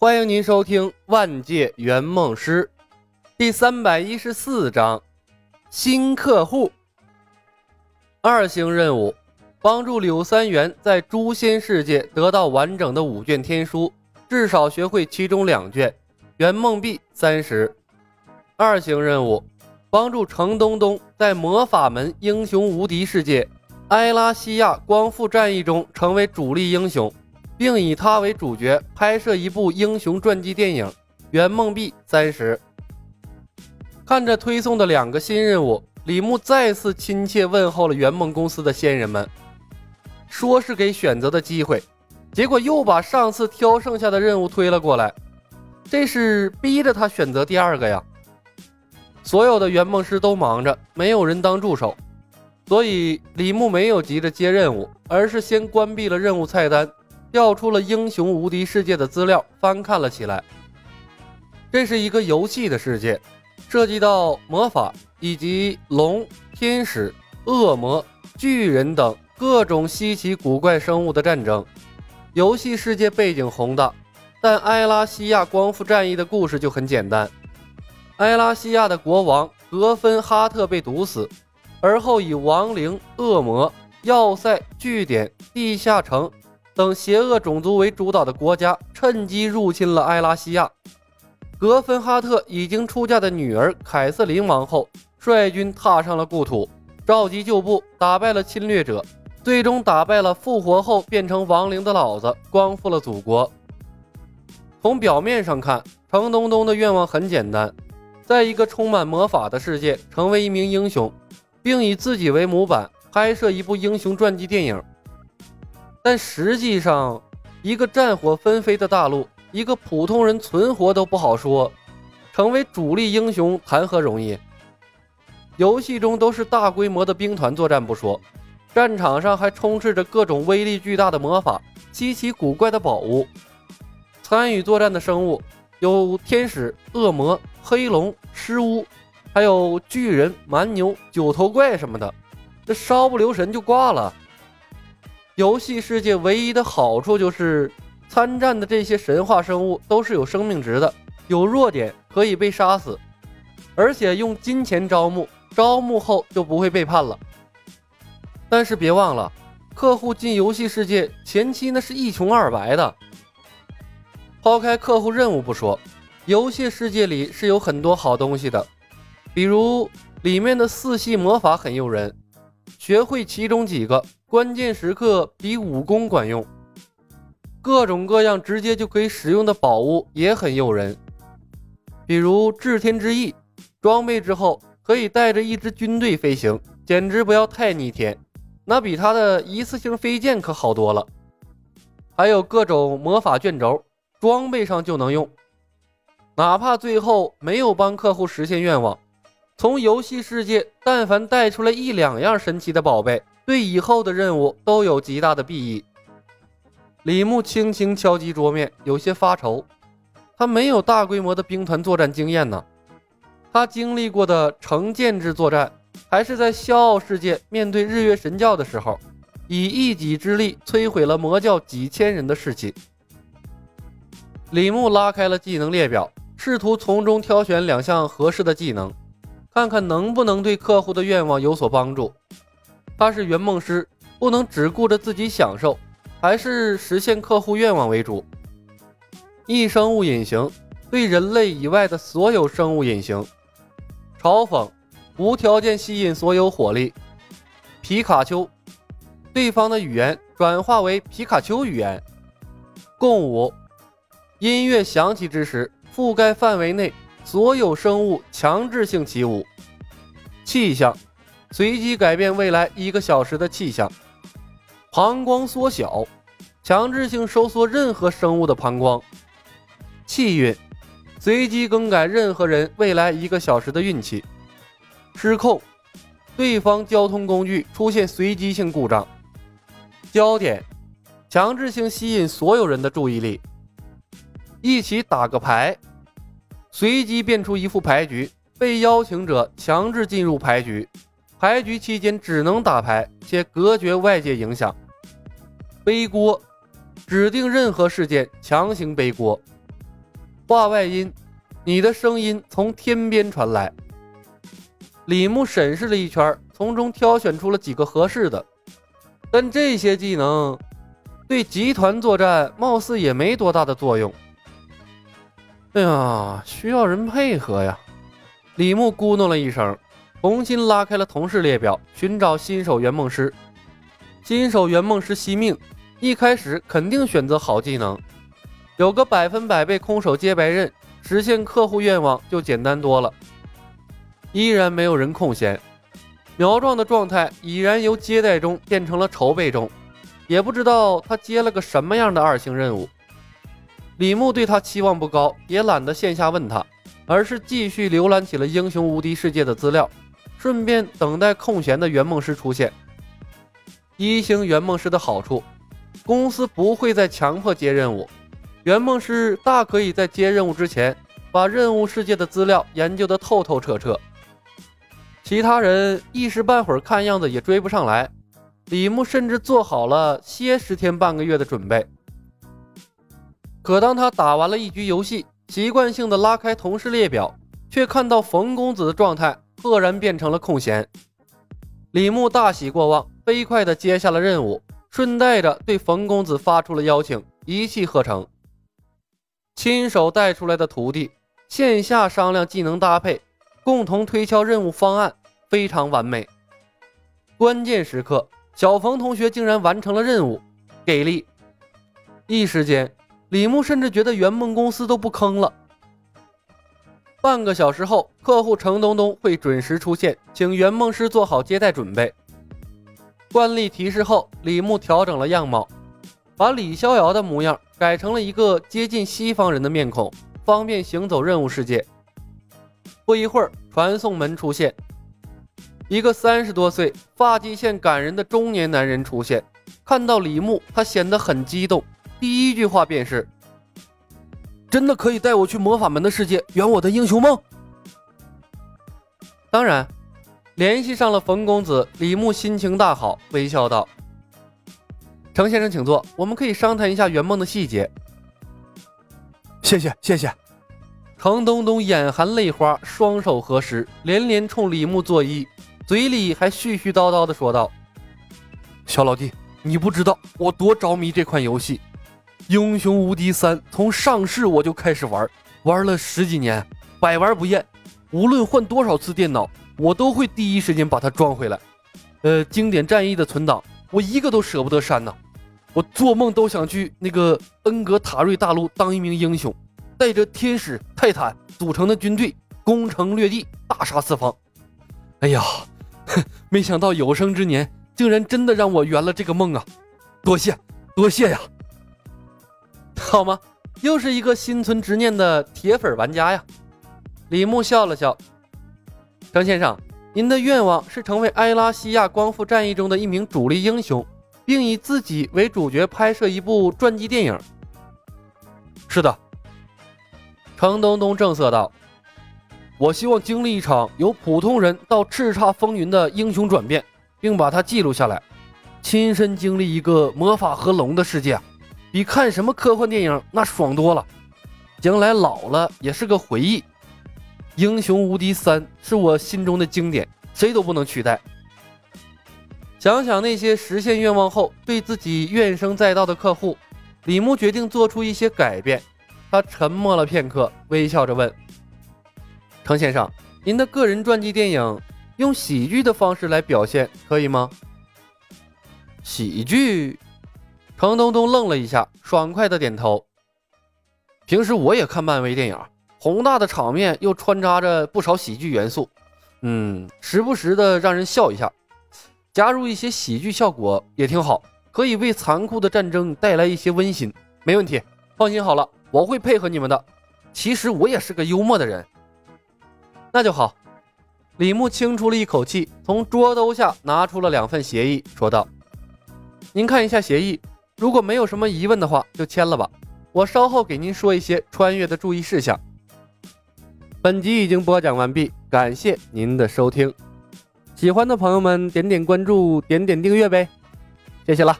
欢迎您收听《万界圆梦师》第三百一十四章：新客户。二星任务：帮助柳三元在诛仙世界得到完整的五卷天书，至少学会其中两卷。圆梦币三十。二星任务：帮助程东东在魔法门英雄无敌世界埃拉西亚光复战役中成为主力英雄。并以他为主角拍摄一部英雄传记电影，圆梦币三十。看着推送的两个新任务，李牧再次亲切问候了圆梦公司的先人们，说是给选择的机会，结果又把上次挑剩下的任务推了过来，这是逼着他选择第二个呀。所有的圆梦师都忙着，没有人当助手，所以李牧没有急着接任务，而是先关闭了任务菜单。调出了英雄无敌世界的资料，翻看了起来。这是一个游戏的世界，涉及到魔法以及龙、天使、恶魔、巨人等各种稀奇古怪生物的战争。游戏世界背景宏大，但埃拉西亚光复战役的故事就很简单。埃拉西亚的国王格芬哈特被毒死，而后以亡灵、恶魔、要塞、据点、地下城。等邪恶种族为主导的国家趁机入侵了埃拉西亚。格芬哈特已经出嫁的女儿凯瑟琳王后率军踏上了故土，召集旧部，打败了侵略者，最终打败了复活后变成亡灵的老子，光复了祖国。从表面上看，程东东的愿望很简单，在一个充满魔法的世界成为一名英雄，并以自己为模板拍摄一部英雄传记电影。但实际上，一个战火纷飞的大陆，一个普通人存活都不好说，成为主力英雄谈何容易？游戏中都是大规模的兵团作战不说，战场上还充斥着各种威力巨大的魔法、稀奇古怪的宝物。参与作战的生物有天使、恶魔、黑龙、尸巫，还有巨人、蛮牛、九头怪什么的，这稍不留神就挂了。游戏世界唯一的好处就是，参战的这些神话生物都是有生命值的，有弱点可以被杀死，而且用金钱招募，招募后就不会背叛了。但是别忘了，客户进游戏世界前期那是一穷二白的。抛开客户任务不说，游戏世界里是有很多好东西的，比如里面的四系魔法很诱人，学会其中几个。关键时刻比武功管用，各种各样直接就可以使用的宝物也很诱人，比如至天之翼，装备之后可以带着一支军队飞行，简直不要太逆天，那比他的一次性飞剑可好多了。还有各种魔法卷轴，装备上就能用，哪怕最后没有帮客户实现愿望，从游戏世界但凡带出来一两样神奇的宝贝。对以后的任务都有极大的裨益。李牧轻轻敲击桌面，有些发愁。他没有大规模的兵团作战经验呢。他经历过的成建制作战，还是在笑傲世界面对日月神教的时候，以一己之力摧毁了魔教几千人的士气。李牧拉开了技能列表，试图从中挑选两项合适的技能，看看能不能对客户的愿望有所帮助。他是圆梦师，不能只顾着自己享受，还是实现客户愿望为主。异生物隐形，对人类以外的所有生物隐形。嘲讽，无条件吸引所有火力。皮卡丘，对方的语言转化为皮卡丘语言。共舞，音乐响起之时，覆盖范围内所有生物强制性起舞。气象。随机改变未来一个小时的气象，膀胱缩小，强制性收缩任何生物的膀胱。气运，随机更改任何人未来一个小时的运气。失控，对方交通工具出现随机性故障。焦点，强制性吸引所有人的注意力。一起打个牌，随机变出一副牌局，被邀请者强制进入牌局。牌局期间只能打牌，且隔绝外界影响。背锅，指定任何事件强行背锅。话外音，你的声音从天边传来。李牧审视了一圈，从中挑选出了几个合适的，但这些技能对集团作战貌似也没多大的作用。哎呀，需要人配合呀！李牧咕哝了一声，重新拉开了同事列表，寻找新手圆梦师。新手圆梦师惜命，一开始肯定选择好技能，有个百分百被空手接白刃，实现客户愿望就简单多了。依然没有人空闲，苗壮的状态已然由接待中变成了筹备中，也不知道他接了个什么样的二星任务。李牧对他期望不高，也懒得线下问他，而是继续浏览起了英雄无敌世界的资料，顺便等待空闲的圆梦师出现。一星圆梦师的好处，公司不会再强迫接任务，圆梦师大可以在接任务之前把任务世界的资料研究的透透彻彻。其他人一时半会儿看样子也追不上来，李牧甚至做好了歇十天半个月的准备。可当他打完了一局游戏，习惯性的拉开同事列表，却看到冯公子的状态赫然变成了空闲。李牧大喜过望，飞快的接下了任务，顺带着对冯公子发出了邀请，一气呵成。亲手带出来的徒弟，线下商量技能搭配，共同推敲任务方案，非常完美。关键时刻，小冯同学竟然完成了任务，给力！一时间。李牧甚至觉得圆梦公司都不坑了。半个小时后，客户程东东会准时出现，请圆梦师做好接待准备。惯例提示后，李牧调整了样貌，把李逍遥的模样改成了一个接近西方人的面孔，方便行走任务世界。不一会儿，传送门出现，一个三十多岁、发际线感人的中年男人出现。看到李牧，他显得很激动。第一句话便是：“真的可以带我去魔法门的世界圆我的英雄梦？”当然，联系上了冯公子，李牧心情大好，微笑道：“程先生，请坐，我们可以商谈一下圆梦的细节。”谢谢谢谢。程东东眼含泪花，双手合十，连连冲李牧作揖，嘴里还絮絮叨叨的说道：“小老弟，你不知道我多着迷这款游戏。”英雄无敌三从上市我就开始玩，玩了十几年，百玩不厌。无论换多少次电脑，我都会第一时间把它装回来。呃，经典战役的存档，我一个都舍不得删呢。我做梦都想去那个恩格塔瑞大陆当一名英雄，带着天使、泰坦组成的军队，攻城略地，大杀四方。哎呀，没想到有生之年竟然真的让我圆了这个梦啊！多谢，多谢呀！好吗？又是一个心存执念的铁粉玩家呀！李牧笑了笑。张先生，您的愿望是成为埃拉西亚光复战役中的一名主力英雄，并以自己为主角拍摄一部传记电影。是的，程东东正色道：“我希望经历一场由普通人到叱咤风云的英雄转变，并把它记录下来，亲身经历一个魔法和龙的世界。”比看什么科幻电影那爽多了，将来老了也是个回忆。英雄无敌三是我心中的经典，谁都不能取代。想想那些实现愿望后对自己怨声载道的客户，李牧决定做出一些改变。他沉默了片刻，微笑着问：“程先生，您的个人传记电影用喜剧的方式来表现可以吗？”喜剧。程东东愣了一下，爽快的点头。平时我也看漫威电影，宏大的场面又穿插着不少喜剧元素，嗯，时不时的让人笑一下，加入一些喜剧效果也挺好，可以为残酷的战争带来一些温馨。没问题，放心好了，我会配合你们的。其实我也是个幽默的人，那就好。李牧轻出了一口气，从桌兜下拿出了两份协议，说道：“您看一下协议。”如果没有什么疑问的话，就签了吧。我稍后给您说一些穿越的注意事项。本集已经播讲完毕，感谢您的收听。喜欢的朋友们点点关注，点点订阅呗，谢谢了。